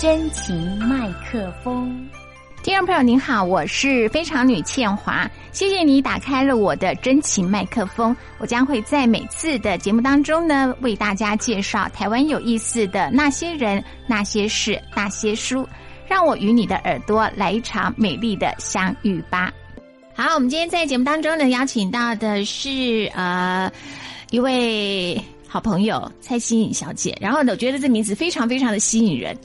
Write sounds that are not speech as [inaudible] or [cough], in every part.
真情麦克风。听众朋友您好，我是非常女倩华，谢谢你打开了我的真情麦克风。我将会在每次的节目当中呢，为大家介绍台湾有意思的那些人、那些事、那些书，让我与你的耳朵来一场美丽的相遇吧。好，我们今天在节目当中呢，邀请到的是呃一位好朋友蔡欣颖小姐。然后呢，我觉得这名字非常非常的吸引人。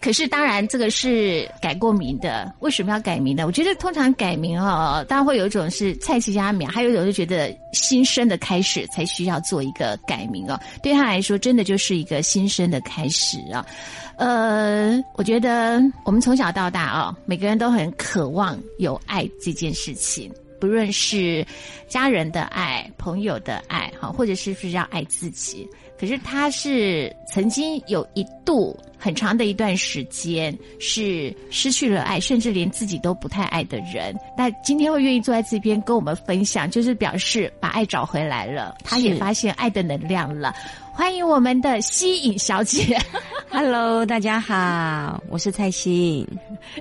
可是当然，这个是改过名的。为什么要改名呢？我觉得通常改名哦，当然会有一种是蔡奇家名，还有一种就觉得新生的开始才需要做一个改名哦。对他来说，真的就是一个新生的开始啊。呃，我觉得我们从小到大啊，每个人都很渴望有爱这件事情，不论是家人的爱、朋友的爱，哈，或者是不是要爱自己。可是他是曾经有一度很长的一段时间是失去了爱，甚至连自己都不太爱的人。那今天会愿意坐在这边跟我们分享，就是表示把爱找回来了，他也发现爱的能量了。欢迎我们的吸引小姐。[laughs] Hello，大家好，我是蔡欣。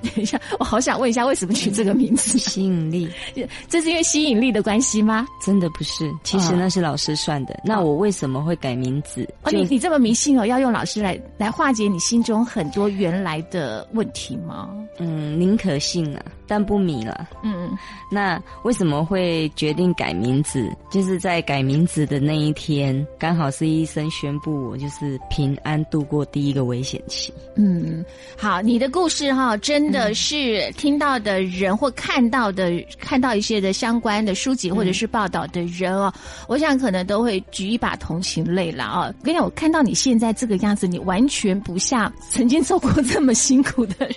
等一下，我好想问一下，为什么取这个名字？吸引力，[laughs] 这是因为吸引力的关系吗？真的不是，其实那是老师算的。那我为什么会改名字？哦，你你这么迷信哦，要用老师来来化解你心中很多原来的问题吗？嗯，宁可信啊，但不迷了。嗯，那为什么会决定改名字？就是在改名字的那一天，刚好是医生宣布我就是平安度过第一个危险期。嗯，好，你的故事哈，真的是听到的人或看到的，看到一些的相关的书籍或者是报道的人哦，我想可能都会举一把同情泪了啊！我跟你讲，我看到你现在这个样子，你完全不像曾经做过这么辛苦的人。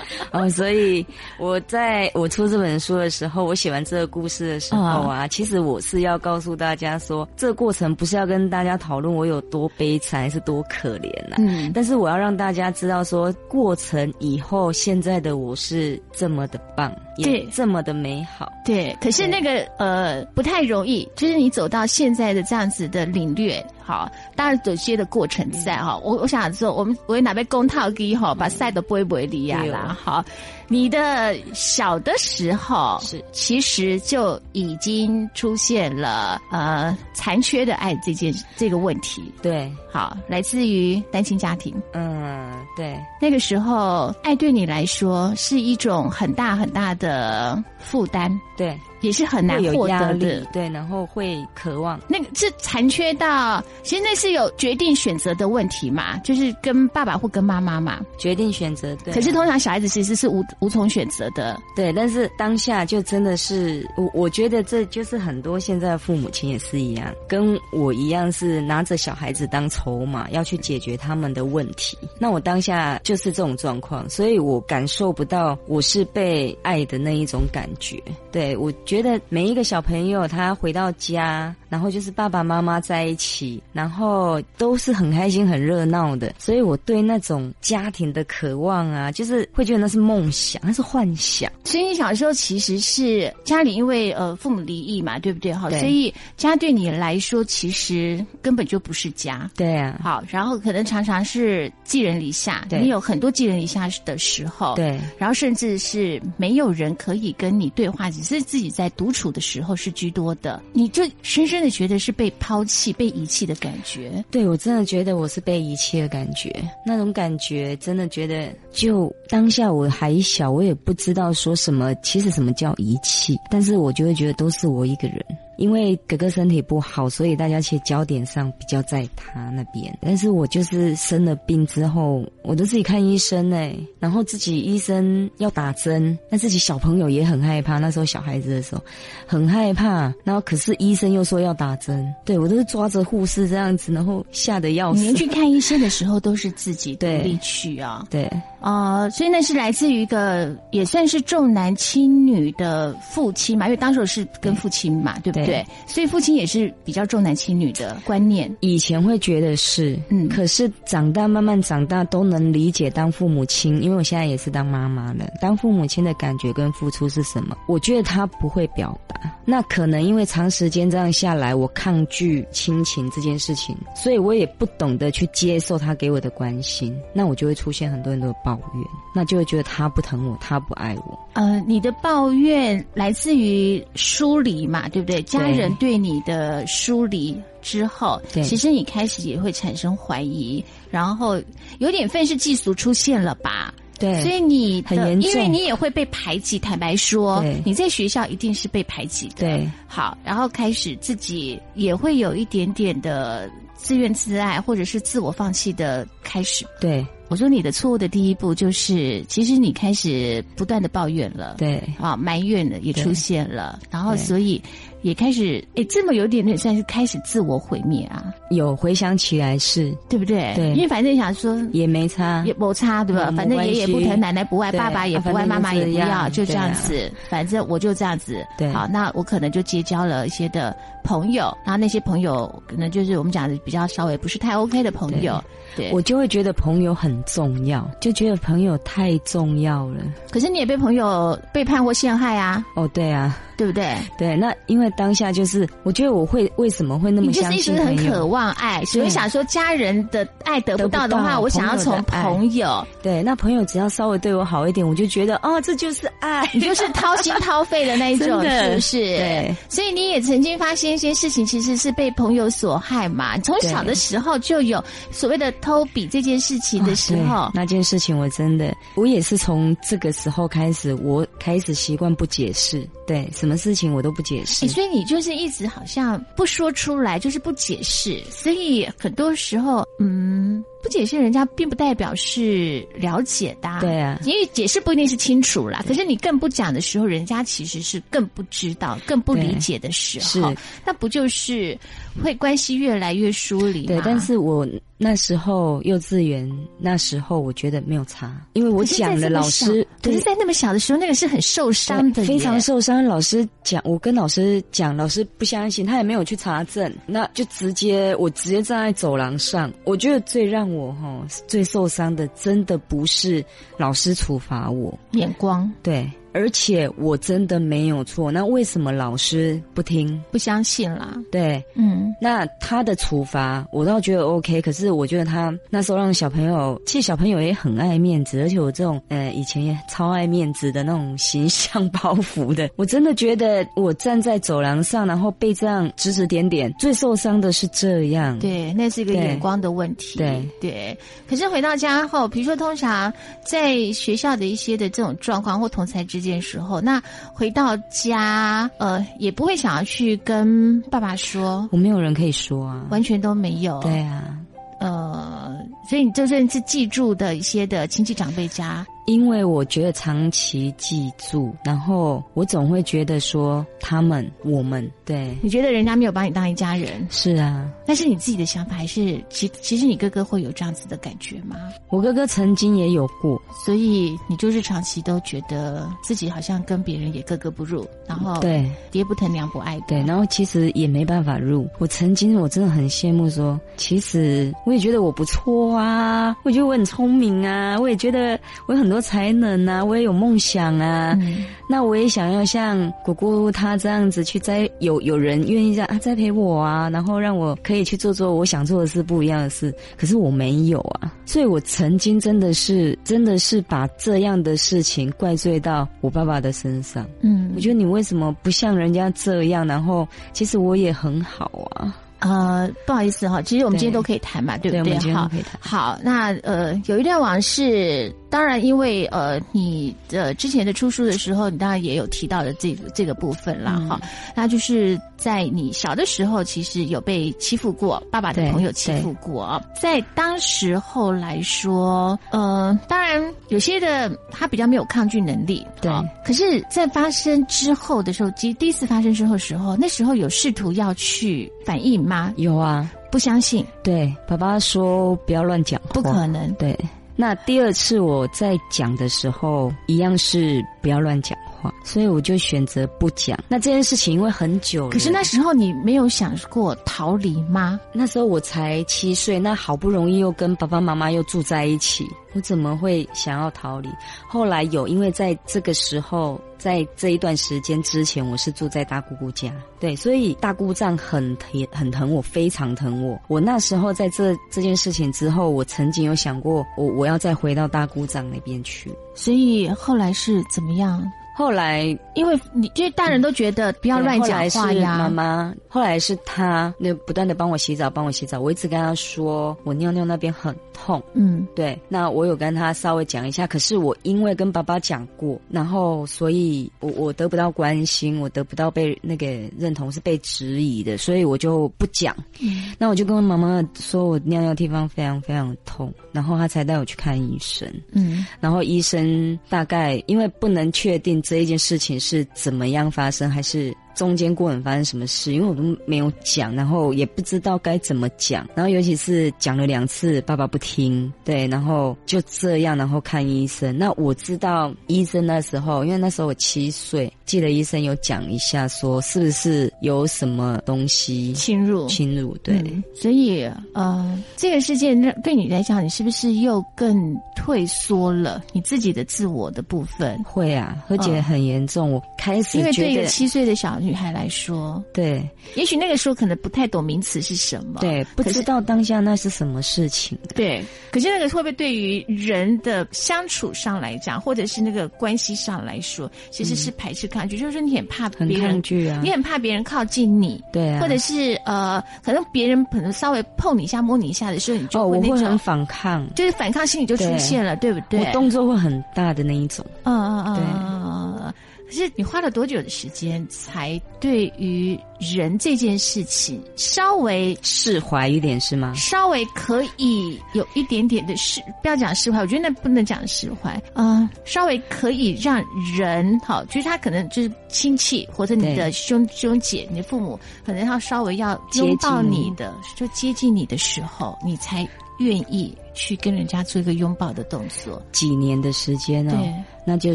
[laughs] 哦，所以我在我出这本书的时候，我写完这个故事的时候啊，其实我是要告诉大家说，这个过程不是要跟大家讨论我有多悲惨还是多可怜呐、嗯，但是我要让大家知道说，过程以后现在的我是这么的棒，也这么的美好。对，可是那个呃不太容易，就是你走到现在的这样子的领略。好，当然有些的过程在哈，我我想说，我们我拿杯公套机哈，把赛都不会不会离呀啦。好，你的小的时候是其实就已经出现了呃残缺的爱这件这个问题。对，好，来自于单亲家庭。嗯，对，那个时候爱对你来说是一种很大很大的负担。对。也是很难获得的，对，然后会渴望那个是残缺到，其实那是有决定选择的问题嘛，就是跟爸爸或跟妈妈嘛，决定选择。对，可是通常小孩子其实是无无从选择的，对。但是当下就真的是，我我觉得这就是很多现在的父母亲也是一样，跟我一样是拿着小孩子当筹码要去解决他们的问题。那我当下就是这种状况，所以我感受不到我是被爱的那一种感觉。对我。觉得每一个小朋友他回到家，然后就是爸爸妈妈在一起，然后都是很开心、很热闹的。所以我对那种家庭的渴望啊，就是会觉得那是梦想，那是幻想。所以你小时候其实是家里因为呃父母离异嘛，对不对？哈，所以家对你来说其实根本就不是家。对啊。好，然后可能常常是寄人篱下，你有很多寄人篱下的时候。对。然后甚至是没有人可以跟你对话，只是自己。在独处的时候是居多的，你就深深的觉得是被抛弃、被遗弃的感觉。对我真的觉得我是被遗弃的感觉，那种感觉真的觉得，就当下我还小，我也不知道说什么，其实什么叫遗弃，但是我就会觉得都是我一个人。因为哥哥身体不好，所以大家其实焦点上比较在他那边。但是我就是生了病之后，我都自己看医生哎，然后自己医生要打针，那自己小朋友也很害怕。那时候小孩子的时候很害怕，然后可是医生又说要打针，对我都是抓着护士这样子，然后吓得要死。你去看医生的时候都是自己独立去啊？[laughs] 对啊、呃，所以那是来自于一个也算是重男轻女的父亲嘛，因为当时是跟父亲嘛，对不对？不对？所以父亲也是比较重男轻女的观念。以前会觉得是，嗯可是长大慢慢长大都能理解当父母亲，因为我现在也是当妈妈了，当父母亲的感觉跟付出是什么？我觉得他不会表达，那可能因为长时间这样下来，我抗拒亲情这件事情，所以我也不懂得去接受他给我的关心，那我就会出现很多很多的抱怨，那就会觉得他不疼我，他不爱我。呃，你的抱怨来自于疏离嘛，对不对？家人对你的疏离之后，对其实你开始也会产生怀疑，然后有点愤世嫉俗出现了吧？对，所以你的很严重因为你也会被排挤。坦白说对，你在学校一定是被排挤的。对好，然后开始自己也会有一点点的自怨自艾，或者是自我放弃的开始。对我说你的错误的第一步就是，其实你开始不断的抱怨了。对啊，埋怨的也出现了，然后所以也开始，诶，这么有点点算是开始自我毁灭啊，有回想起来是对不对？对因为反正想说也没差，也没差，对吧？嗯反正爷爷不疼，奶奶不爱，爸爸也不爱，妈妈也不要，就这样子。反正我就这样子。对好，那我可能就结交了一些的朋友，然后那些朋友可能就是我们讲的比较稍微不是太 OK 的朋友。对，我就会觉得朋友很重要，就觉得朋友太重要了。可是你也被朋友背叛或陷害啊，哦，对啊，对不对？对，那因为当下就是，我觉得我会为什么会那你就是么相一直很？渴望爱，所以想说家人的爱得不到的话，我想要从朋友对，那朋友只要稍微对我好一点，我就觉得哦，这就是爱。你就是掏心掏肺的那一种，[laughs] 是不是？对。所以你也曾经发现一些事情，其实是被朋友所害嘛。从小的时候就有所谓的偷笔这件事情的时候哦，那件事情我真的，我也是从这个时候开始，我开始习惯不解释，对，什么事情我都不解释。所以你就是一直好像不说出来，就是不解释，所以很多时候，嗯，不解释人家并不代表是了解的、对啊因为解释不一定是清楚啦，可是你更不讲的时候，人家其实是更不知道、更不理解的时候是，那不就是会关系越来越疏离？对，但是我那时候幼稚园那时候，我觉得没有差，因为我讲了，这么小老师可是，在那么小的时候，那个是很受伤的，非常受伤。老师讲，我跟老师讲，老师不相信，他也没有去查证，那就直接我直接站在走廊上。我觉得最让我哈最受伤的，真的不是老师处罚我，眼光。对，而且我真的没有错。那为什么老师不听？不相信啦，对，嗯。那他的处罚我倒觉得 OK，可是我觉得他那时候让小朋友，其实小朋友也很爱面子，而且我这种呃以前也超爱面子的那种形象包袱的，[laughs] 我真的觉得我站在走廊上，然后被这样指指点点，最受伤的是这样。对，那是一个眼光的问题。对对，可是回到家后，比如说通常在学校的一些的这种状况或同才之间的时候，那回到家，呃，也不会想要去跟爸爸说，我没有人可以说啊。完全都没有。对啊，呃，所以你就算是记住的一些的亲戚长辈家，因为我觉得长期记住，然后我总会觉得说他们、我们，对，你觉得人家没有把你当一家人，是啊。但是你自己的想法还是，其其实你哥哥会有这样子的感觉吗？我哥哥曾经也有过，所以你就是长期都觉得自己好像跟别人也格格不入，然后对。爹不疼娘不爱。对，然后其实也没办法入。我曾经我真的很羡慕说，其实我也觉得我不错啊，我觉得我很聪明啊，我也觉得我很多才能啊，我也有梦想啊。嗯那我也想要像姑姑她这样子去栽，有有人愿意这样啊栽培我啊，然后让我可以去做做我想做的事，不一样的事。可是我没有啊，所以我曾经真的是真的是把这样的事情怪罪到我爸爸的身上。嗯我觉得你为什么不像人家这样？然后其实我也很好啊。呃，不好意思哈，其实我们今天都可以谈嘛，对不对我们今天好都可以谈，好，那呃，有一段往事，当然因为呃，你的之前的出书的时候，你当然也有提到的这个这个部分啦，嗯。哈、那就是在你小的时候，其实有被欺负过，爸爸的朋友欺负过，在当时候来说，呃，当然有些的他比较没有抗拒能力，对。好可是，在发生之后的时候，第第一次发生之后的时候，那时候有试图要去反应吗？有啊，不相信，对，爸爸说不要乱讲话，不可能。对，那第二次我在讲的时候，一样是不要乱讲话。所以我就选择不讲。那这件事情因为很久了，可是那时候你没有想过逃离吗？那时候我才七岁，那好不容易又跟爸爸妈妈又住在一起，我怎么会想要逃离？后来有，因为在这个时候，在这一段时间之前，我是住在大姑姑家，对，所以大姑丈很疼，很疼我，非常疼我。我那时候在这这件事情之后，我曾经有想过，我我要再回到大姑丈那边去。所以后来是怎么样？后来，因为你就是大人都觉得不要乱讲话呀。妈妈，后来是他那不断的帮我洗澡，帮我洗澡。我一直跟他说，我尿尿那边很痛。嗯，对。那我有跟他稍微讲一下，可是我因为跟爸爸讲过，然后所以我我得不到关心，我得不到被那个认同，是被质疑的，所以我就不讲。嗯，那我就跟妈妈说我尿尿地方非常非常痛，然后他才带我去看医生。嗯，然后医生大概因为不能确定。这一件事情是怎么样发生，还是？中间过程发生什么事？因为我都没有讲，然后也不知道该怎么讲，然后尤其是讲了两次，爸爸不听，对，然后就这样，然后看医生。那我知道医生那时候，因为那时候我七岁，记得医生有讲一下，说是不是有什么东西侵入？侵入，对。所以，呃，这个事件对你来讲，你是不是又更退缩了你自己的自我的部分？会啊，而且很严重。我开始因为对一个七岁的小。女孩来说，对，也许那个时候可能不太懂名词是什么，对，不知道当下那是什么事情，对。可是那个会不会对于人的相处上来讲，或者是那个关系上来说，其实是排斥抗拒，就是说你很怕别人，抗拒啊，你很怕别人靠近你，对，啊，或者是呃，可能别人可能稍微碰你一下、摸你一下的时候，你就会我会很反抗，就是反抗心理就出现了，对不对？我动作会很大的那一种，嗯嗯嗯，对。可是你花了多久的时间，才对于人这件事情稍微释怀一点是吗？稍微可以有一点点的释，不要讲释怀，我觉得那不能讲释怀啊。稍微可以让人好，就是他可能就是亲戚或者你的兄兄姐、你的父母，可能他稍微要拥抱你的，就接近你的时候，你才愿意去跟人家做一个拥抱的动作。几年的时间呢？对。那就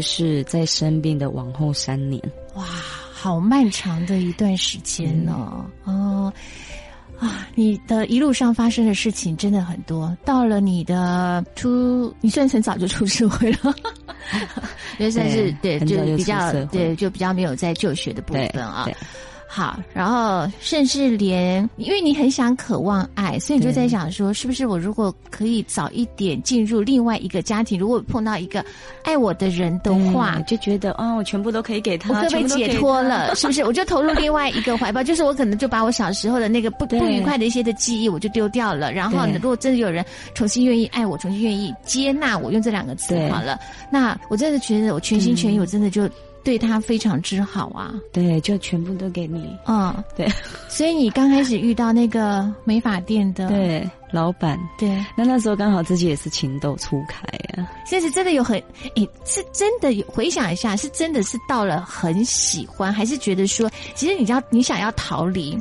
是在生病的往后三年，哇，好漫长的一段时间呢。哦，啊，你的一路上发生的事情真的很多。到了你的出，你虽然很早就出社会了，[laughs] 因为算是对，就比较对，就比较没有在就学的部分啊。好，然后甚至连，因为你很想渴望爱，所以你就在想说，是不是我如果可以早一点进入另外一个家庭，如果碰到一个爱我的人的话，就觉得啊，我全部都可以给他，我可被解脱了，是不是？我就投入另外一个 [laughs] 怀抱，就是我可能就把我小时候的那个不不愉快的一些的记忆，我就丢掉了。然后，呢，如果真的有人重新愿意爱我，重新愿意接纳我，用这两个词好了，那我真的觉得我全心全意，我真的就。对他非常之好啊！对，就全部都给你。嗯，对。所以你刚开始遇到那个美发店的对老板，对，那那时候刚好自己也是情窦初开啊。现在真的有很，诶，是真的有回想一下，是真的是到了很喜欢，还是觉得说，其实你要你想要逃离。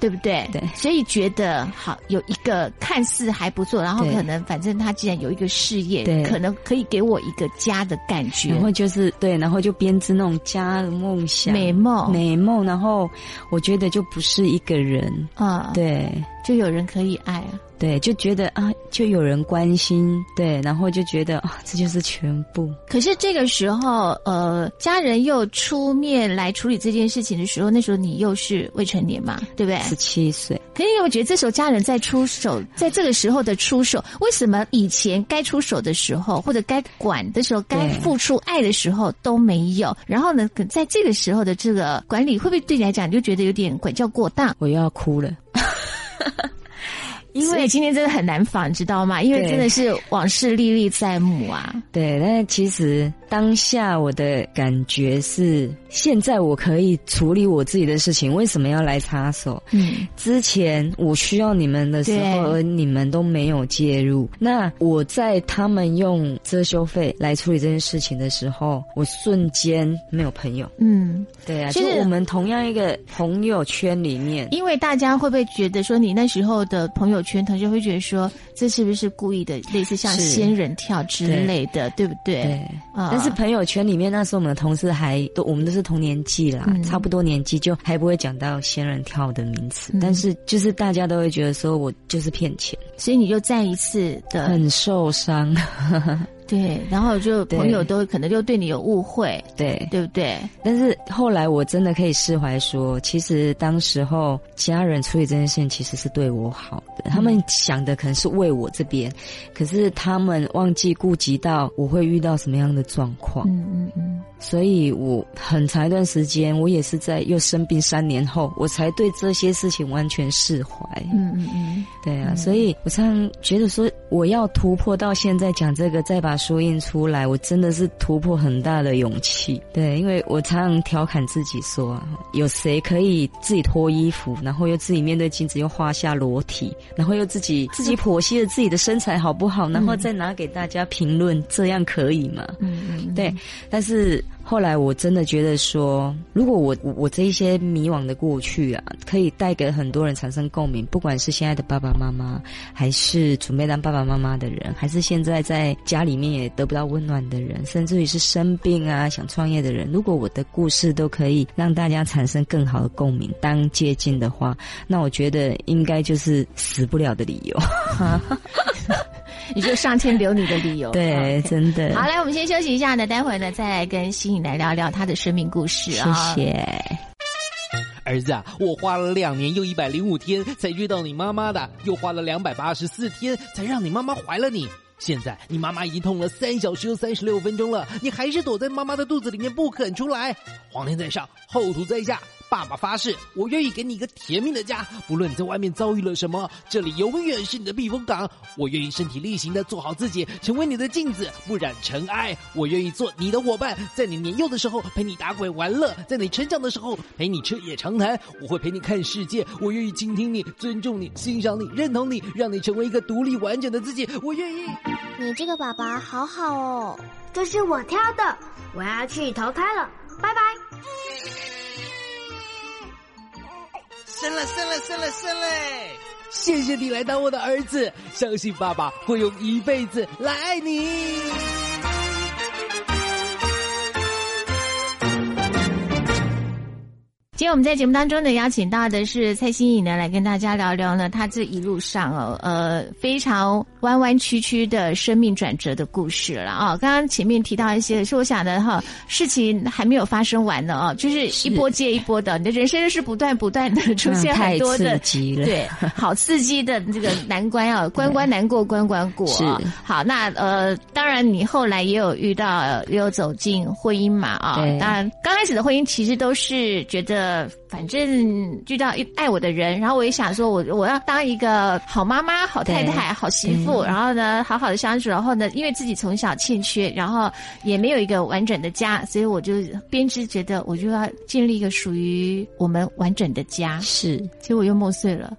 对不对？对，所以觉得好有一个看似还不错，然后可能反正他既然有一个事业，对，可能可以给我一个家的感觉。然后就是对，然后就编织那种家的梦想、美梦、美梦。然后我觉得就不是一个人啊，对，就有人可以爱啊。对，就觉得啊，就有人关心，对，然后就觉得啊，这就是全部。可是这个时候，呃，家人又出面来处理这件事情的时候，那时候你又是未成年嘛，对不对？十七岁。可是我觉得这时候家人在出手，在这个时候的出手，为什么以前该出手的时候，或者该管的时候，该付出爱的时候都没有？然后呢，在这个时候的这个管理，会不会对你来讲就觉得有点管教过当？我又要哭了。[laughs] 因为今天真的很难仿，知道吗？因为真的是往事历历在目啊。对，但其实当下我的感觉是，现在我可以处理我自己的事情，为什么要来插手？嗯，之前我需要你们的时候，而你们都没有介入。那我在他们用遮羞费来处理这件事情的时候，我瞬间没有朋友。嗯，对啊，就是我们同样一个朋友圈里面，因为大家会不会觉得说，你那时候的朋友？圈同学会觉得说，这是不是故意的？类似像仙人跳之类的，对不对？对。但是朋友圈里面那时候我们的同事还都我们都是同年纪啦，差不多年纪就还不会讲到仙人跳的名词，但是就是大家都会觉得说我就是骗钱，所以你就再一次的很受伤。对，然后就朋友都可能就对你有误会，对对不对？但是后来我真的可以释怀，说其实当时候家人处理这件事情其实是对我好的，他们想的可能是为我这边，可是他们忘记顾及到我会遇到什么样的状况。嗯嗯嗯。所以我很长一段时间，我也是在又生病三年后，我才对这些事情完全释怀。嗯嗯嗯，对啊，所以我常常觉得说，我要突破到现在讲这个，再把书印出来，我真的是突破很大的勇气。对，因为我常常调侃自己说，有谁可以自己脱衣服，然后又自己面对镜子又画下裸体，然后又自己自己剖析了自己的身材好不好，然后再拿给大家评论，这样可以吗？嗯嗯，对，但是。后来我真的觉得说，如果我我这一些迷惘的过去啊，可以带给很多人产生共鸣，不管是现在的爸爸妈妈，还是准备当爸爸妈妈的人，还是现在在家里面也得不到温暖的人，甚至于是生病啊想创业的人，如果我的故事都可以让大家产生更好的共鸣，当接近的话，那我觉得应该就是死不了的理由。[laughs] 你就上天留你的理由，[laughs] 对，真的。好，来，我们先休息一下呢，待会呢再来跟新颖来聊聊他的生命故事啊。谢谢。儿子啊，我花了两年又一百零五天才遇到你妈妈的，又花了两百八十四天才让你妈妈怀了你。现在你妈妈已经痛了三小时又三十六分钟了，你还是躲在妈妈的肚子里面不肯出来。皇天在上，后土在下。爸爸发誓，我愿意给你一个甜蜜的家，不论你在外面遭遇了什么，这里永远是你的避风港。我愿意身体力行的做好自己，成为你的镜子，不染尘埃。我愿意做你的伙伴，在你年幼的时候陪你打滚玩乐，在你成长的时候陪你彻夜长谈。我会陪你看世界，我愿意倾听你，尊重你，欣赏你，认同你，让你成为一个独立完整的自己。我愿意。你这个爸爸好好哦，这是我挑的，我要去投胎了，拜拜。生了，生了，生了，生嘞！谢谢你来当我的儿子，相信爸爸会用一辈子来爱你。今天我们在节目当中呢，邀请到的是蔡欣颖呢，来跟大家聊聊呢，她这一路上哦，呃，非常弯弯曲曲的生命转折的故事了啊。刚刚前面提到一些，是我想的哈，事情还没有发生完呢啊，就是一波接一波的，你的人生是不断不断的出现很多的，[laughs] [laughs] 对，好刺激的这个难关啊，关关难过关关过。是好，那呃，当然你后来也有遇到，也有走进婚姻嘛啊。当然，刚开始的婚姻其实都是觉得。呃，反正遇到爱我的人，然后我也想说，我我要当一个好妈妈、好太太、好媳妇，然后呢，好好的相处，然后呢，因为自己从小欠缺，然后也没有一个完整的家，所以我就编织，觉得我就要建立一个属于我们完整的家。是，结果又梦碎了。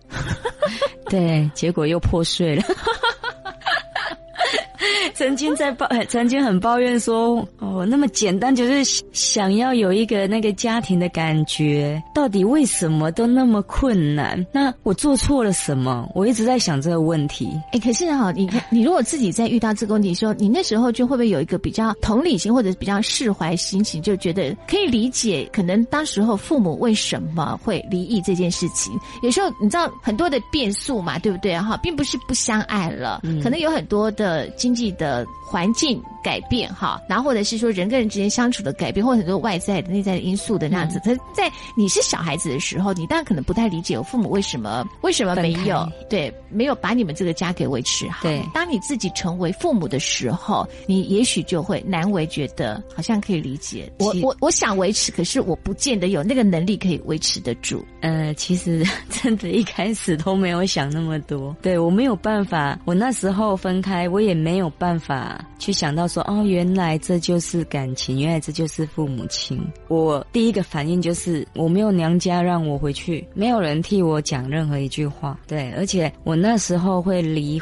[laughs] 对，结果又破碎了。[laughs] [laughs] 曾经在抱，[laughs] 曾经很抱怨说：“哦，那么简单，就是想要有一个那个家庭的感觉，到底为什么都那么困难？那我做错了什么？我一直在想这个问题。哎，可是哈，你你如果自己在遇到这个问题的时候，你那时候就会不会有一个比较同理心或者比较释怀心情，就觉得可以理解，可能当时候父母为什么会离异这件事情？有时候你知道很多的变数嘛，对不对？哈，并不是不相爱了，可能有很多的经济的。”的环境改变哈，然后或者是说人跟人之间相处的改变，或者很多外在的、内在的因素的那样子。他在你是小孩子的时候，你当然可能不太理解我父母为什么为什么没有对没有把你们这个家给维持好。对，当你自己成为父母的时候，你也许就会难为觉得好像可以理解我我我想维持，可是我不见得有那个能力可以维持得住。呃，其实真的，一开始都没有想那么多。对我没有办法，我那时候分开，我也没有没有办法去想到说，哦，原来这就是感情，原来这就是父母亲。我第一个反应就是，我没有娘家让我回去，没有人替我讲任何一句话。对，而且我那时候会离。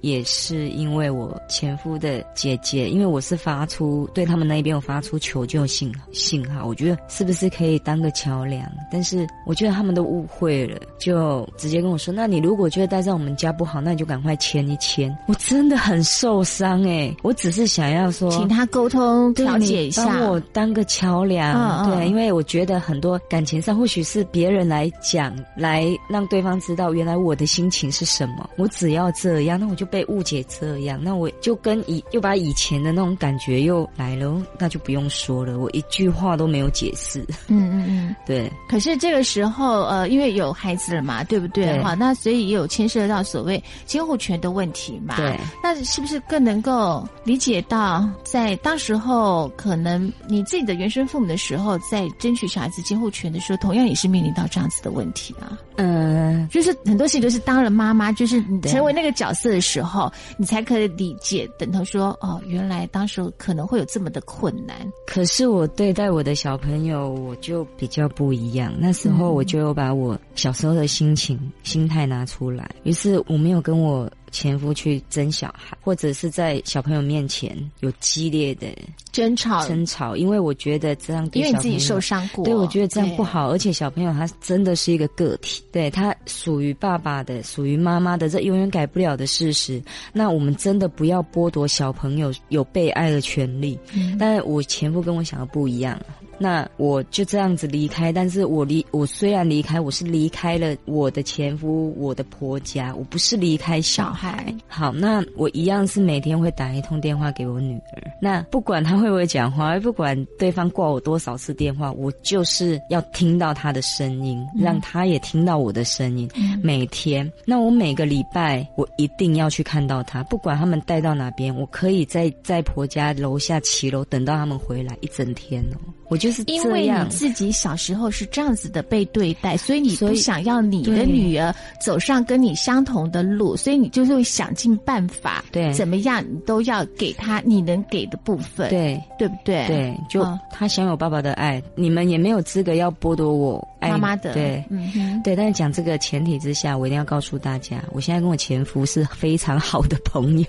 也是因为我前夫的姐姐，因为我是发出对他们那边有发出求救信信号，我觉得是不是可以当个桥梁？但是我觉得他们都误会了，就直接跟我说：“那你如果觉得待在我们家不好，那你就赶快签一签。”我真的很受伤哎，我只是想要说，请他沟通调解一下，帮我当个桥梁。对，因为我觉得很多感情上，或许是别人来讲，来让对方知道原来我的心情是什么。我只要这样，那我就被误解这样，那我就跟以又把以前的那种感觉又来了，那就不用说了，我一句话都没有解释。嗯嗯嗯，[laughs] 对。可是这个时候，呃，因为有孩子了嘛，对不对？好，那所以也有牵涉到所谓监护权的问题嘛。对。那是不是更能够理解到，在当时候可能你自己的原生父母的时候，在争取小孩子监护权的时候，同样也是面临到这样子的问题啊？嗯，就是很多事情都是当了妈妈，就是你成为那个角色的时候，你才可以理解，等他说哦，原来当时可能会有这么的困难。可是我对待我的小朋友，我就比较不一样。那时候我就有把我小时候的心情、心态拿出来，于是我没有跟我。前夫去争小孩，或者是在小朋友面前有激烈的争吵，争吵，因为我觉得这样，因为你自己受伤过，对我觉得这样不好，而且小朋友他真的是一个个体，对他属于爸爸的，属于妈妈的，这永远改不了的事实。那我们真的不要剥夺小朋友有被爱的权利。嗯但我前夫跟我想的不一样。那我就这样子离开，但是我离我虽然离开，我是离开了我的前夫，我的婆家，我不是离开小孩。好，那我一样是每天会打一通电话给我女儿。那不管她会不会讲话，不管对方挂我多少次电话，我就是要听到她的声音，让她也听到我的声音。每天，那我每个礼拜我一定要去看到她，不管他们带到哪边，我可以在在婆家楼下骑楼等到他们回来一整天哦。我就是因为你自己小时候是这样子的被对待，所以你不想要你的女儿走上跟你相同的路，所以你就是会想尽办法，对，怎么样你都要给他你能给的部分，对，对不对？对，就他享有爸爸的爱，你们也没有资格要剥夺我妈妈的，对，嗯，对。但是讲这个前提之下，我一定要告诉大家，我现在跟我前夫是非常好的朋友。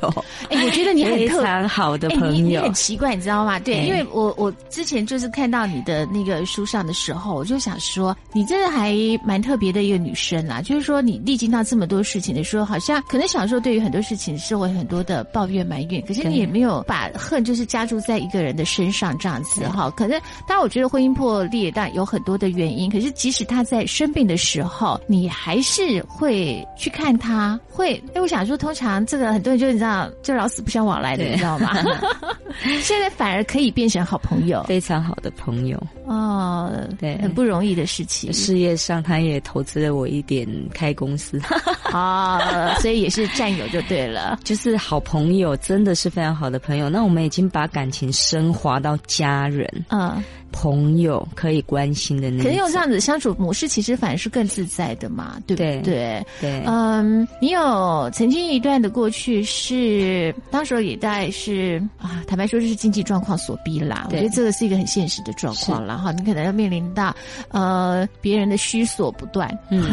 哎，我觉得你很 [laughs] 非常好的朋友，你很奇怪，你知道吗？对，因为我我之前就是看。看到你的那个书上的时候，我就想说，你真的还蛮特别的一个女生啦。就是说，你历经到这么多事情的时候，好像可能小时候对于很多事情是会很多的抱怨埋怨，可是你也没有把恨就是加注在一个人的身上这样子哈。可能当然，我觉得婚姻破裂，但有很多的原因。可是即使他在生病的时候，你还是会去看他。会，哎，我想说，通常这个很多人就你知道，就老死不相往来的，你知道吗？[laughs] 现在反而可以变成好朋友，非常好的。朋友哦，对，很不容易的事情。事业上，他也投资了我一点开公司啊，[laughs] 所以也是战友就对了，就是好朋友，真的是非常好的朋友。那我们已经把感情升华到家人，嗯。朋友可以关心的那，可是用这样子相处模式，其实反而是更自在的嘛，对不对？对？对，嗯，你有曾经一段的过去是，当时也大概是啊，坦白说，是经济状况所逼啦。我觉得这个是一个很现实的状况了哈，你可能要面临到呃别人的虚索不断，嗯，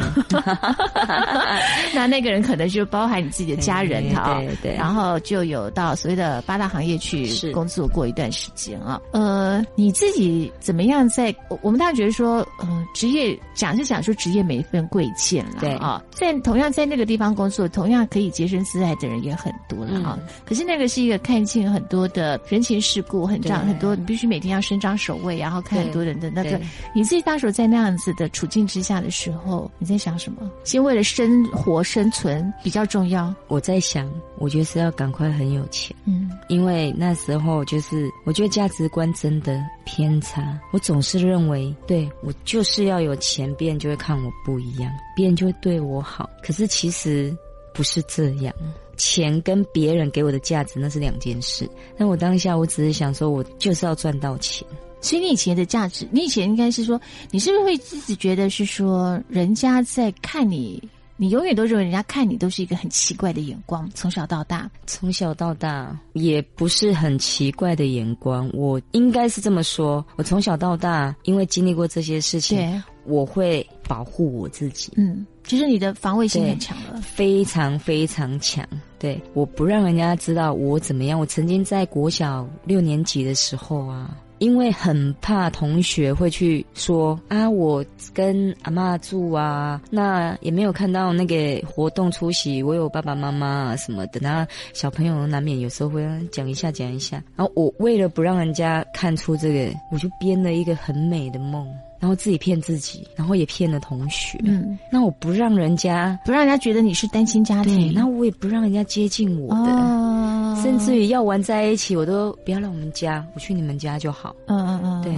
[laughs] 那那个人可能就包含你自己的家人哈，对对，然后就有到所谓的八大行业去工作过一段时间啊，呃，你自己。怎么样？在我们大家觉得说，嗯，职业讲是讲说职业每一份贵贱了，对啊，在同样在那个地方工作，同样可以洁身自爱的人也很多了啊。可是那个是一个看清很多的人情世故，很长很多，你必须每天要伸张守卫，然后看很多人的那个。你自己当时在那样子的处境之下的时候，你在想什么？先为了生活生存比较重要。我在想，我觉得是要赶快很有钱，嗯，因为那时候就是我觉得价值观真的偏差。我总是认为，对我就是要有钱，别人就会看我不一样，别人就会对我好。可是其实不是这样，钱跟别人给我的价值那是两件事。但我当下我只是想说，我就是要赚到钱。所以你以前的价值，你以前应该是说，你是不是会自己觉得是说，人家在看你？你永远都认为人家看你都是一个很奇怪的眼光，从小到大，从小到大也不是很奇怪的眼光。我应该是这么说，我从小到大因为经历过这些事情，我会保护我自己。嗯，其实你的防卫心很强了。非常非常强。对，我不让人家知道我怎么样。我曾经在国小六年级的时候啊。因为很怕同学会去说啊，我跟阿妈住啊，那也没有看到那个活动出席，我有爸爸妈妈啊什么的。那小朋友难免有时候会讲一下讲一下。然后我为了不让人家看出这个，我就编了一个很美的梦，然后自己骗自己，然后也骗了同学。嗯，那我不让人家不让人家觉得你是单亲家庭，那我也不让人家接近我的。甚至于要玩在一起，我都不要来我们家，我去你们家就好。嗯嗯嗯，对，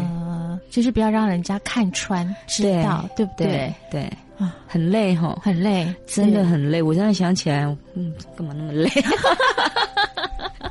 就是不要让人家看穿，知道对不对？对啊，很累哈，很累，真的很累。我现在想起来，嗯，干嘛那么累？[laughs]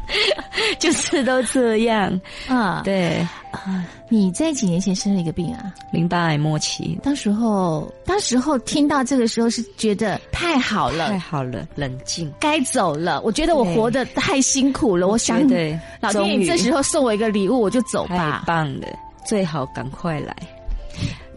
[laughs] 就是都这样啊，对啊。你在几年前生了一个病啊？淋巴癌末期。当时候，当时候听到这个时候是觉得太好了，太好了，冷静，该走了。我觉得我活得太辛苦了，我想对老天爷这时候送我一个礼物，我就走吧。太棒了，最好赶快来。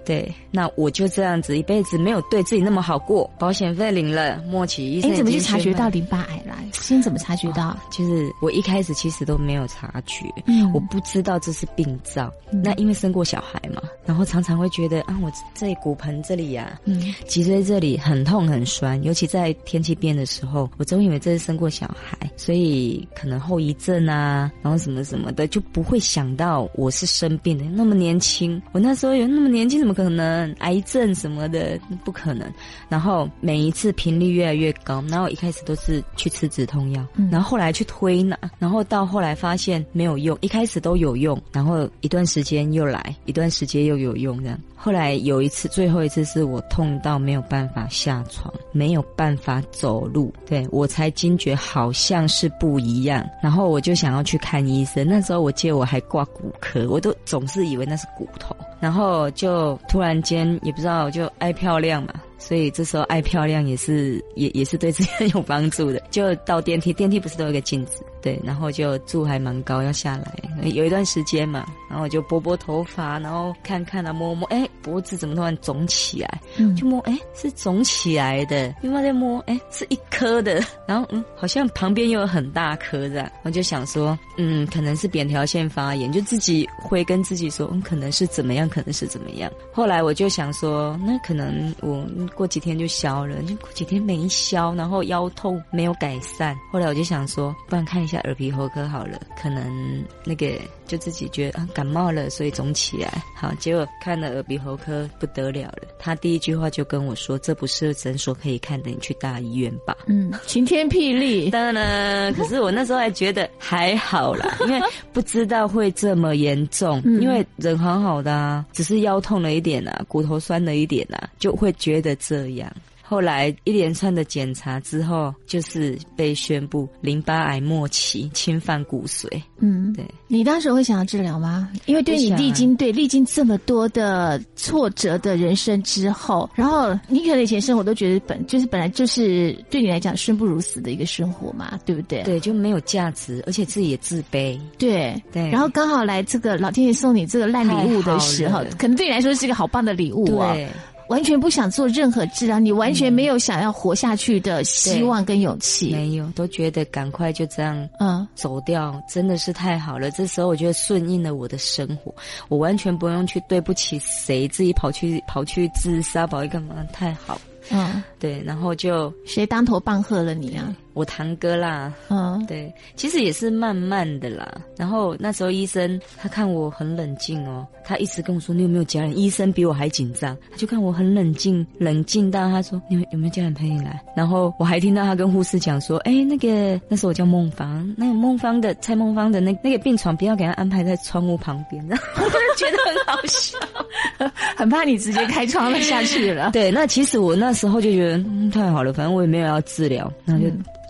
对，那我就这样子一辈子没有对自己那么好过。保险费领了，莫奇医生怎么去察觉到淋巴癌来？先怎么察觉到？就是我一开始其实都没有察觉，嗯我不知道这是病灶。那因为生过小孩嘛，然后常常会觉得啊，我这骨盆这里呀，嗯脊椎这里很痛很酸，尤其在天气变的时候，我总以为这是生过小孩，所以可能后遗症啊，然后什么什么的，就不会想到我是生病的。那么年轻，我那时候有那么年轻，怎么？可能癌症什么的不可能，然后每一次频率越来越高，然后一开始都是去吃止痛药，然后后来去推拿，然后到后来发现没有用，一开始都有用，然后一段时间又来，一段时间又有用这样。后来有一次，最后一次是我痛到没有办法下床，没有办法走路，对我才惊觉好像是不一样，然后我就想要去看医生。那时候我记得我还挂骨科，我都总是以为那是骨头。然后就突然间也不知道，就爱漂亮嘛，所以这时候爱漂亮也是也也是对自己很有帮助的。就到电梯，电梯不是都有个镜子？对，然后就住还蛮高，要下来有一段时间嘛，然后我就拨拨头发，然后看看啊，摸摸，哎，脖子怎么突然肿起来？嗯，就摸，哎，是肿起来的。另外再摸，哎，是一颗的。然后嗯，好像旁边又有很大颗的，我就想说，嗯，可能是扁条线发炎，就自己会跟自己说，嗯，可能是怎么样，可能是怎么样。后来我就想说，那可能我过几天就消了，就过几天没消，然后腰痛没有改善。后来我就想说，不然看。下耳鼻喉科好了，可能那个就自己觉得啊感冒了，所以肿起来。好，结果看了耳鼻喉科不得了了，他第一句话就跟我说：“这不是诊所可以看的，你去大医院吧。”嗯，晴天霹雳。当然，可是我那时候还觉得还好啦，因为不知道会这么严重。因为人很好的啊，只是腰痛了一点啊，骨头酸了一点啊，就会觉得这样。后来一连串的检查之后，就是被宣布淋巴癌末期，侵犯骨髓。嗯，对。你当时会想要治疗吗？因为对你历经对历经这么多的挫折的人生之后，然后你可能以前生活都觉得本就是本来就是对你来讲生不如死的一个生活嘛，对不对？对，就没有价值，而且自己也自卑。对对。然后刚好来这个老天爷送你这个烂礼物的时候，可能对你来说是一个好棒的礼物啊。对。完全不想做任何治疗，你完全没有想要活下去的希望跟勇气，没有，都觉得赶快就这样嗯走掉，真的是太好了。这时候我觉得顺应了我的生活，我完全不用去对不起谁，自己跑去跑去自杀，跑去干嘛？太好，嗯，对，然后就谁当头棒喝了你啊？我堂哥啦，嗯，对，其实也是慢慢的啦。然后那时候医生他看我很冷静哦，他一直跟我说你有没有家人？医生比我还紧张，他就看我很冷静，冷静到他说你有没有家人陪你来？然后我还听到他跟护士讲说，哎，那个那时候我叫孟芳，那个孟芳的蔡孟芳的那那个病床不要给他安排在窗户旁边，[laughs] 然后觉得很好笑，[laughs] 很怕你直接开窗了下去了。[laughs] 对，那其实我那时候就觉得太好了，反正我也没有要治疗，那就。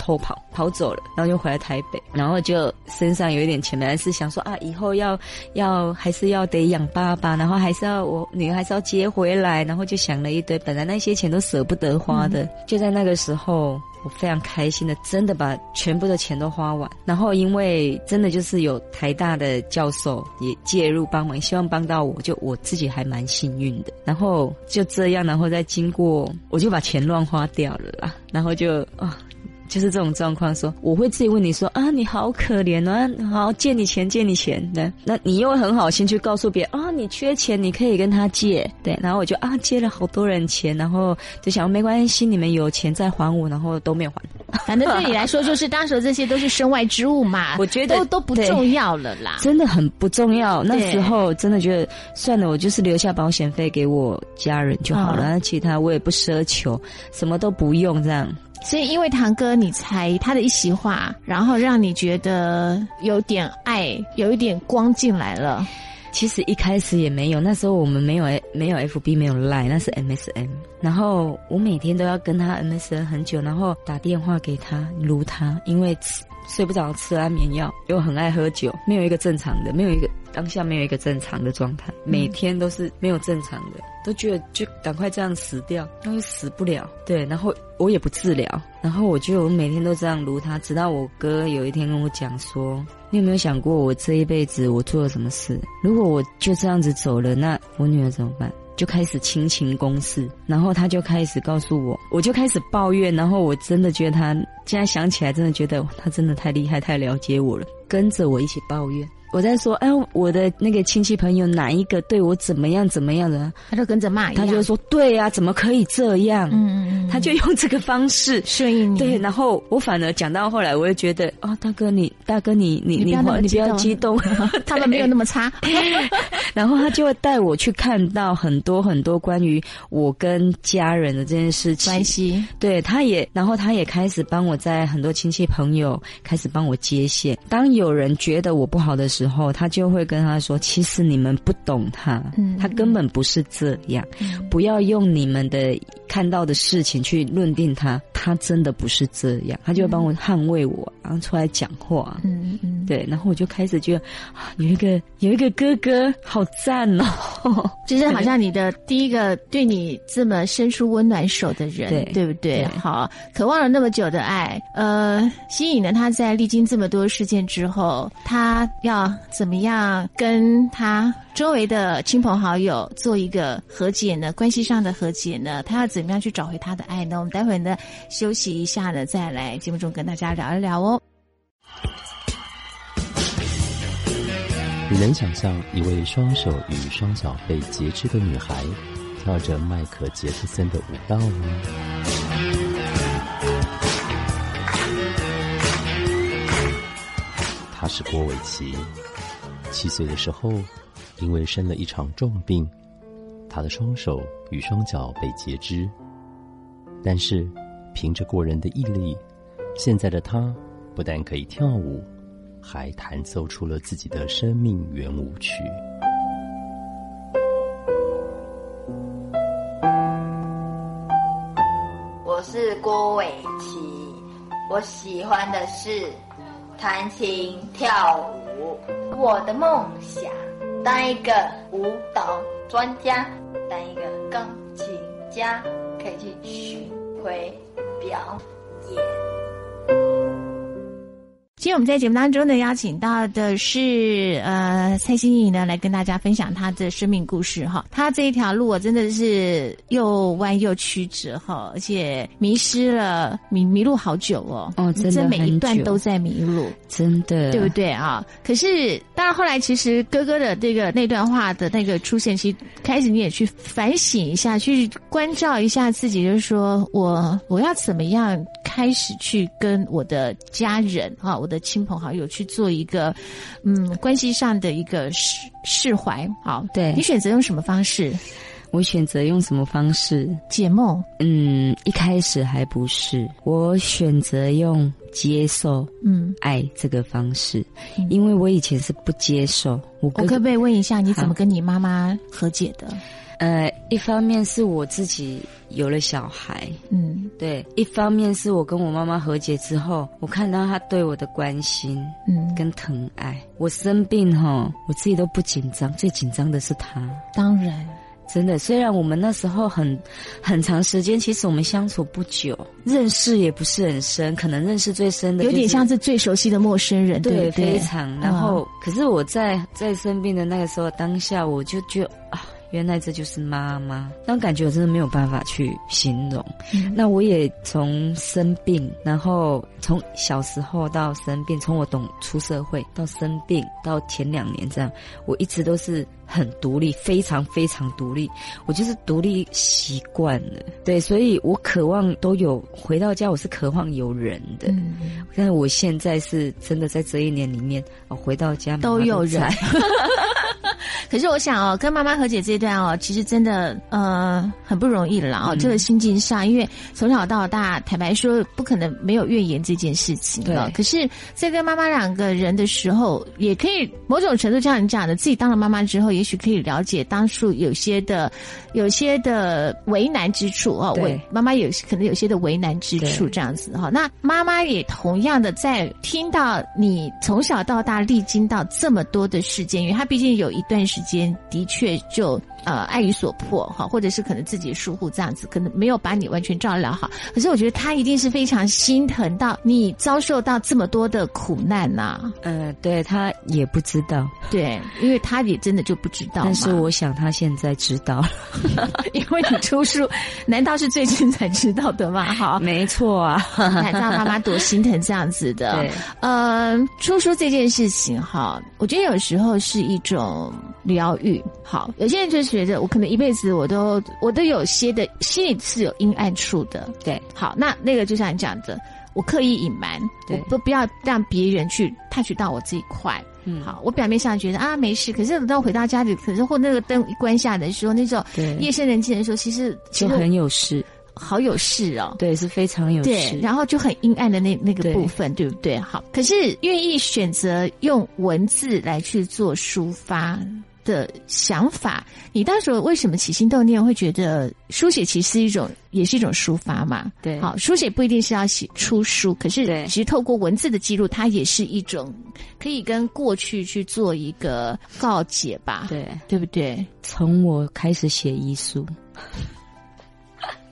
偷跑跑走了，然后就回来台北，然后就身上有一点钱，本来是想说啊，以后要要还是要得养爸爸，然后还是要我女儿还是要接回来，然后就想了一堆，本来那些钱都舍不得花的，就在那个时候。我非常开心的，真的把全部的钱都花完。然后因为真的就是有台大的教授也介入帮忙，希望帮到我，就我自己还蛮幸运的。然后就这样，然后再经过，我就把钱乱花掉了啦。然后就啊。就是这种状况，说我会自己问你说啊，你好可怜啊，好借你钱借你钱的，那你又会很好心去告诉别人啊，你缺钱你可以跟他借，对，然后我就啊借了好多人钱，然后就想没关系，你们有钱再还我，然后都没有还。[laughs] 反正对你来说，就是当时这些都是身外之物嘛，我觉得都都不重要了啦，真的很不重要。那时候真的觉得算了，我就是留下保险费给我家人就好了，那其他我也不奢求，什么都不用这样。所以，因为堂哥，你才他的一席话，然后让你觉得有点爱，有一点光进来了。其实一开始也没有，那时候我们没有没有 FB，没有 Line，那是 MSN。然后我每天都要跟他 MSN 很久，然后打电话给他撸他，因为睡不着，吃安眠药，又很爱喝酒，没有一个正常的，没有一个。当下没有一个正常的状态，每天都是没有正常的，都觉得就赶快这样死掉，因为死不了。对，然后我也不治疗，然后我就每天都这样撸他，直到我哥有一天跟我讲说：“你有没有想过我这一辈子我做了什么事？如果我就这样子走了，那我女儿怎么办？”就开始亲情攻势，然后他就开始告诉我，我就开始抱怨，然后我真的觉得他现在想起来，真的觉得他真的太厉害，太了解我了，跟着我一起抱怨。我在说，哎，我的那个亲戚朋友哪一个对我怎么样怎么样的，他就跟着骂，他就说，对呀，怎么可以这样？嗯嗯嗯，他就用这个方式顺应你。对，然后我反而讲到后来，我就觉得，哦，大哥你，大哥你你你你不要激动，[laughs] 他们没有那么差。[laughs] 然后他就会带我去看到很多很多关于我跟家人的这件事情关系。对，他也，然后他也开始帮我在很多亲戚朋友开始帮我接线。当有人觉得我不好的时，时候，他就会跟他说：“其实你们不懂他，嗯他根本不是这样。不要用你们的看到的事情去论定他，他真的不是这样。”他就会帮我捍卫我，然后出来讲话。嗯嗯，对。然后我就开始觉得，[gasps] 有一个有一个哥哥，好赞哦！[laughs] 就是好像你的第一个对你这么伸出温暖手的人，对对不对？好，渴望了那么久的爱，呃，吸引了他在历经这么多事件之后，他要。怎么样跟他周围的亲朋好友做一个和解呢？关系上的和解呢？他要怎么样去找回他的爱呢？我们待会呢休息一下呢，再来节目中跟大家聊一聊哦。你能想象一位双手与双脚被截肢的女孩跳着迈克·杰克森的舞蹈吗？他是郭伟奇。七岁的时候，因为生了一场重病，他的双手与双脚被截肢。但是，凭着过人的毅力，现在的他不但可以跳舞，还弹奏出了自己的生命圆舞曲。我是郭伟琪，我喜欢的是弹琴跳舞。我的梦想，当一个舞蹈专家，当一个钢琴家，可以去巡回表演。今天我们在节目当中呢，邀请到的是呃蔡心怡呢，来跟大家分享她的生命故事哈。她这一条路啊，真的是又弯又曲折哈，而且迷失了迷迷路好久哦。哦，真的每一段都在迷路，真的，对不对啊？可是，当然后来其实哥哥的这个那段话的那个出现，其实开始你也去反省一下，去关照一下自己，就是说我我要怎么样开始去跟我的家人哈，我。的亲朋好友去做一个，嗯，关系上的一个释释怀。好，对你选择用什么方式？我选择用什么方式解梦？嗯，一开始还不是，我选择用接受，嗯，爱这个方式，因为我以前是不接受。我可不可以问一下，你怎么跟你妈妈 [laughs] 和解的？呃，一方面是我自己有了小孩，嗯对，一方面是我跟我妈妈和解之后，我看到她对我的关心嗯，跟疼爱。我生病哈，我自己都不紧张，最紧张的是她。当然，真的，虽然我们那时候很很长时间，其实我们相处不久，认识也不是很深，可能认识最深的、有点像。是最熟悉的陌生人，对对，对？非常。然后，可是我在在生病的那个时候，当下我就觉得啊，原来这就是妈妈，那种感觉我真的没有办法去形容。嗯那我也从生病，然后从小时候到生病，从我懂出社会到生病到前两年这样，我一直都是很独立，非常非常独立。我就是独立习惯了，对，所以我渴望都有回到家，我是渴望有人的。嗯，但是我现在是真的在这一年里面，哦，回到家都有人在。[laughs] 可是我想哦，跟妈妈和解这一段哦，其实真的呃很不容易了啦哦。嗯这个心境上，因为从小到大，坦白说不可能没有怨言这件事情了。对可是，在跟妈妈两个人的时候，也可以某种程度像你讲的，自己当了妈妈之后，也许可以了解当初有些的有些的为难之处哦。对为妈妈有可能有些的为难之处这样子哈。那妈妈也同样的在听到你从小到大历经到这么多的事件，因为她毕竟有一段时间的确就呃爱于所迫哈，或者是可能自己疏忽这样子，可能没有把你完全照料好。可是我觉得他一定是非常心疼到你遭受到这么多的苦难呐、呃，对他也不知道，对，因为他也真的就不知道。但是我想他现在知道了，[laughs] 因为你出书，难道是最近才知道的吗？好，没错啊，才知道妈妈多心疼这样子的。[laughs] 对，呃，出书这件事情哈，我觉得有时候是一种疗愈。好，有些人就觉得我可能一辈子我都我都有些的心里是有阴暗处的。对，好，那那个就像你讲的，我刻意隐瞒，我对不不要让别人去 touch 到我这一块。嗯，好，我表面上觉得啊没事，可是等到回到家里，可是或那个灯一关下的时候，那种对夜深人静的时候，其实就很有事，好有事哦。对，是非常有对，事，然后就很阴暗的那那个部分，对不对？好，可是愿意选择用文字来去做抒发的想法，你当时为什么起心动念会觉得书写其实是一种，也是一种抒发嘛？对好，书写不一定是要写出书，可是对其实透过文字的记录，它也是一种可以跟过去去做一个告解吧？对，对不对？从我开始写遗书，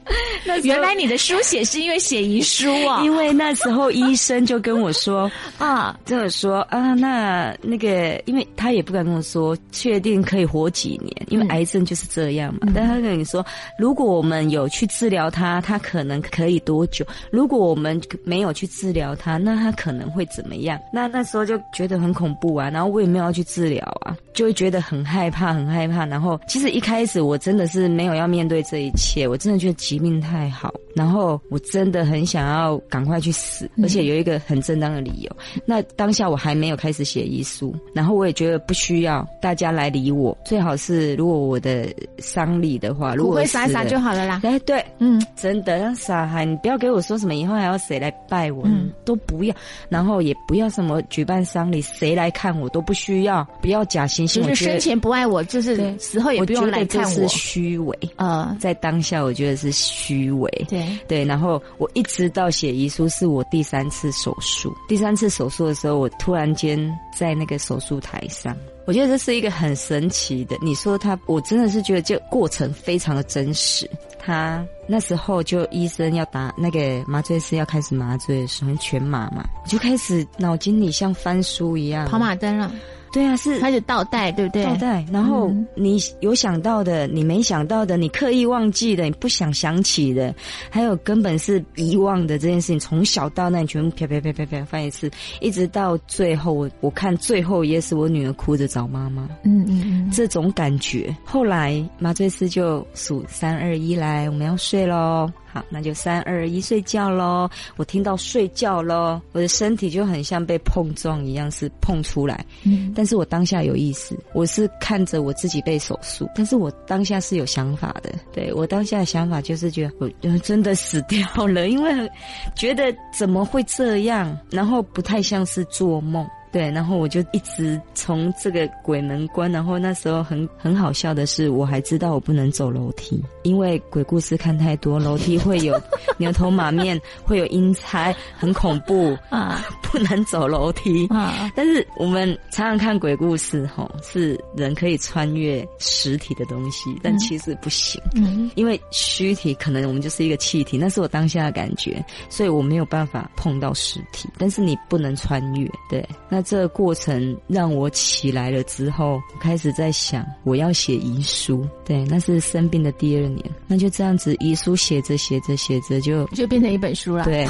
[laughs] 原来你的书写是因为写遗书啊？[laughs] 因为那时候医生就跟我说，[laughs] 啊，跟我说啊，那那个，因为他也不敢跟我说确定可以活几年，因为嗯癌症就是这样嘛。嗯但他跟你说，如果我们有去治疗他，他可能可以多久？如果我们没有去治疗他，那他可能会怎么样？那那时候就觉得很恐怖啊，然后我也没有要去治疗啊，就会觉得很害怕，很害怕。然后其实一开始我真的是没有要面对这一切，我真的觉得疾病太好，然后我真的很想要赶快去死，而且有一个很正当的理由。那当下我还没有开始写遗书，然后我也觉得不需要大家来理我，最好是如果我的丧礼的话，如骨果灰撒一撒就好了啦。哎，对，嗯，真的，让傻孩，你不要给我说什么以后还要谁来拜我，嗯都不要，然后也不要什么举办丧礼，谁来看我都不需要，不要假惺惺，就是生前不爱我，就是死后也不用来看我得这是。虚伪，呃，在当下我觉得是虚伪，对，对，然后我一直到写遗书是我第三次手术，第三次手术的时候，我突然间在那个手术台上。我觉得这是一个很神奇的。你说他，我真的是觉得这过程非常的真实。他那时候就医生要打那个麻醉师要开始麻醉的时候，全麻嘛，我就开始脑筋里像翻书一样，跑马灯了，对啊，是开始倒带，对不对？倒带，然后嗯你有想到的，你没想到的，你刻意忘记的，你不想想起的，还有根本是遗忘的这件事情，从小到大你全部啪啪啪啪啪翻一次，一直到最后，我我看最后一页是我女儿哭着找妈妈，嗯嗯嗯，这种感觉。后来麻醉师就数三二一来，我们要睡喽。好，那就三二一睡觉喽。我听到睡觉喽，我的身体就很像被碰撞一样，是碰出来。嗯但是我当下有意思，我是看着我自己被手术，但是我当下是有想法的。对我当下的想法就是觉得我呃真的死掉了，因为觉得怎么会这样，然后不太像是做梦。对，然后我就一直从这个鬼门关，然后那时候很很好笑的是，我还知道我不能走楼梯，因为鬼故事看太多，楼梯会有 [laughs] 牛头马面，会有阴差，很恐怖啊，[laughs] 不能走楼梯啊。但是我们常常看鬼故事，吼，是人可以穿越实体的东西，但其实不行，嗯，因为虚体可能我们就是一个气体，那是我当下的感觉，所以我没有办法碰到实体，但是你不能穿越，对，那。这个过程让我起来了之后，我开始在想我要写遗书。对，那是生病的第二年，那就这样子遗书写着写着写着就就变成一本书了。对，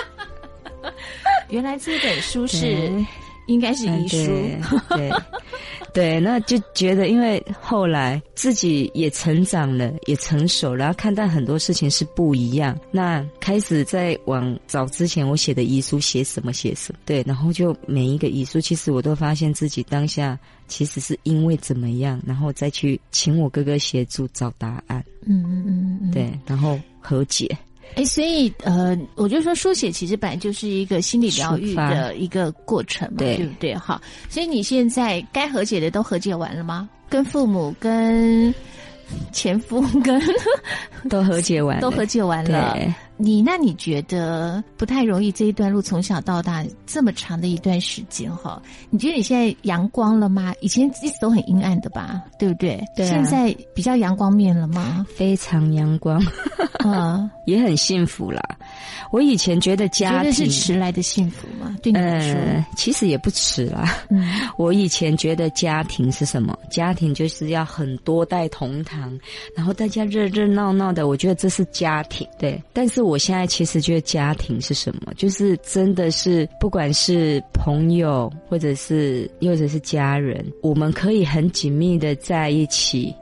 [laughs] 原来这本书是应该是遗书。对。对，[laughs] [laughs] 那就觉得，因为后来自己也成长了，也成熟，然后看待很多事情是不一样。那开始在往早之前我写的遗书写什么写什么，对，然后就每一个遗书，其实我都发现自己当下其实是因为怎么样，然后再去请我哥哥协助找答案。嗯嗯嗯嗯，对，然后和解。哎，所以呃，我就说书写其实本来就是一个心理疗愈的一个过程嘛，对不对？哈，所以你现在该和解的都和解完了吗？跟父母、跟前夫、[laughs] 跟都和解完，都和解完了。你那你觉得不太容易这一段路从小到大这么长的一段时间哈？你觉得你现在阳光了吗？以前一直都很阴暗的吧，对不对？对。现在比较阳光面了吗？[laughs] 非常阳光，啊，[laughs] 也很幸福啦。我以前觉得家庭是迟来的幸福吗？对你来说，其实也不迟啦。嗯。[laughs] 我以前觉得家庭是什么？家庭就是要很多代同堂，然后大家热热闹闹的，我觉得这是家庭。对，但是我。我现在其实觉得家庭是什么？就是真的是，不管是朋友，或者是或者是家人，我们可以很紧密的在一起。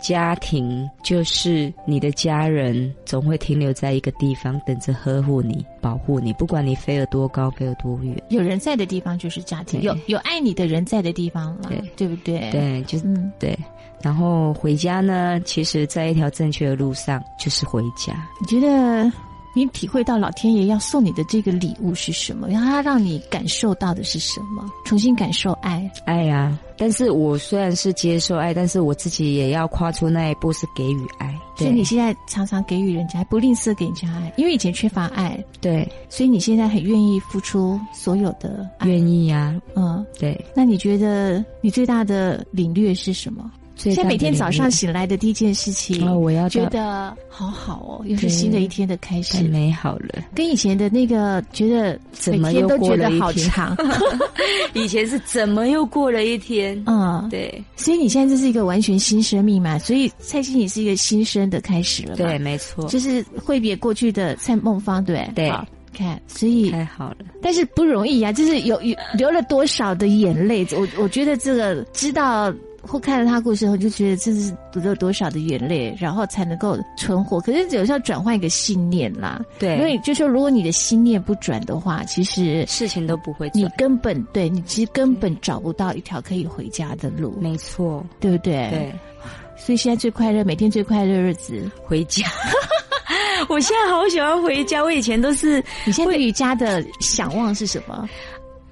家庭就是你的家人，总会停留在一个地方，等着呵护你、保护你。不管你飞了多高，飞了多远，有人在的地方就是家庭，有有爱你的人在的地方，对对不对？对，就是对。然后回家呢，其实在一条正确的路上，就是回家。你觉得？你体会到老天爷要送你的这个礼物是什么？然后他让你感受到的是什么？重新感受爱，爱呀！但是我虽然是接受爱，但是我自己也要跨出那一步，是给予爱。所以你现在常常给予人家，不吝啬给人家爱，因为以前缺乏爱。对，所以你现在很愿意付出所有的，愿意呀。嗯，对。那你觉得你最大的领略是什么？现在每天早上醒来的第一件事情，我要觉得好好哦，又是新的一天的开始，太美好了。跟以前的那个觉得每天都觉得好长，[laughs] 以前是怎么又过了一天？嗯，对。所以你现在这是一个完全新生命嘛？所以蔡心也是一个新生的开始了。对，没错，就是挥别过去的蔡梦芳，对对。看，所以太好了，但是不容易啊！就是有有流了多少的眼泪，我我觉得这个知道。或看了他故事后，就觉得这是读了多少的眼泪，然后才能够存活。可是有时候转换一个信念啦，对，因为就说如果你的心念不转的话，其实事情都不会，你根本对你其实根本找不到一条可以回家的路。没错，对不对？对。所以现在最快乐，每天最快乐日子回家。[laughs] 我现在好喜欢回家，我以前都是。你现在对于家的想望是什么？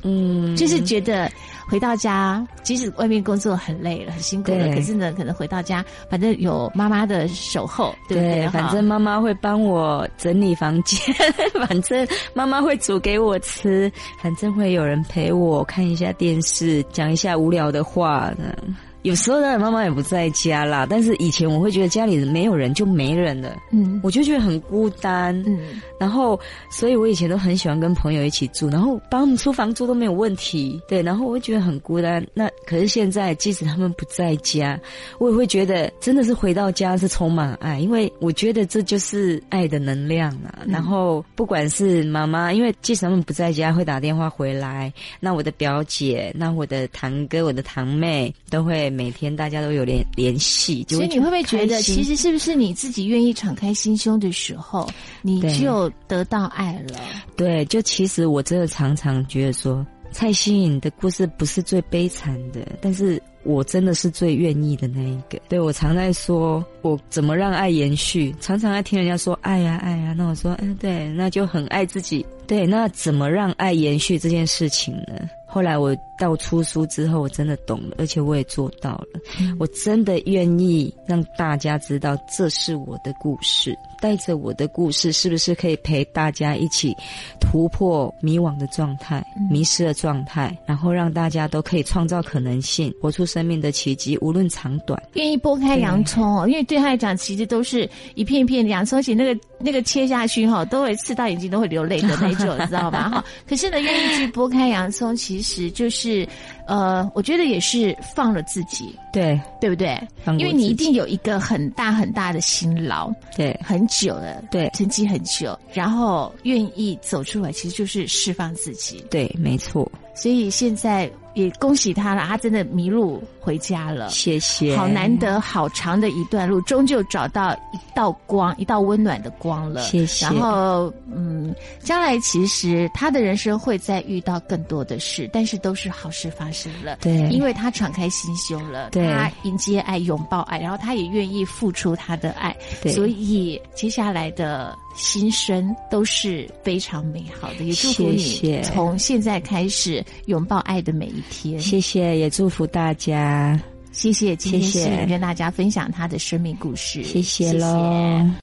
嗯，就是觉得。回到家，即使外面工作很累了、很辛苦了，可是呢，可能回到家，反正有妈妈的守候，对不对？反正妈妈会帮我整理房间，[laughs] 反正妈妈会煮给我吃，反正会有人陪我看一下电视，讲一下无聊的话呢。有时候呢，妈妈也不在家啦。但是以前我会觉得家里没有人就没人了，嗯，我就觉得很孤单，嗯。然后，所以我以前都很喜欢跟朋友一起住，然后帮他们出房租都没有问题，对。然后我会觉得很孤单。那可是现在，即使他们不在家，我也会觉得真的是回到家是充满爱，因为我觉得这就是爱的能量啊。然后不管是妈妈，因为即使他们不在家，会打电话回来，那我的表姐，那我的堂哥，我的堂妹都会。每天大家都有联联系，所以你会不会觉得，其实是不是你自己愿意敞开心胸的时候，你就得到爱了？对，就其实我真的常常觉得说，蔡欣颖的故事不是最悲惨的，但是我真的是最愿意的那一个。对我常在说，我怎么让爱延续？常常爱听人家说爱呀爱呀，那我说，嗯，对，那就很爱自己。对，那怎么让爱延续这件事情呢？后来我到出书之后，我真的懂了，而且我也做到了。我真的愿意让大家知道，这是我的故事。带着我的故事，是不是可以陪大家一起突破迷惘的状态、迷失的状态，然后让大家都可以创造可能性，活出生命的奇迹，无论长短。愿意剥开洋葱哦，因为对他来讲，其实都是一片一片的洋葱，而且那个那个切下去哈，都会刺到眼睛，都会流泪的那种，[laughs] 知道吧？哈，可是呢，愿意去剥开洋葱，其实就是。呃，我觉得也是放了自己，对对不对？因为你一定有一个很大很大的辛劳，对，很久了，对，沉积很久，然后愿意走出来，其实就是释放自己，对，没错。所以现在也恭喜他了，他真的迷路回家了。谢谢，好难得，好长的一段路，终究找到一道光，一道温暖的光了。谢谢。然后，嗯，将来其实他的人生会再遇到更多的事，但是都是好事发生了。对，因为他敞开心胸了，他迎接爱，拥抱爱，然后他也愿意付出他的爱，所以接下来的。心声都是非常美好的，也祝福你从现在开始拥抱爱的每一天。谢谢，也祝福大家。谢谢，今天是跟大家分享他的生命故事。谢谢喽。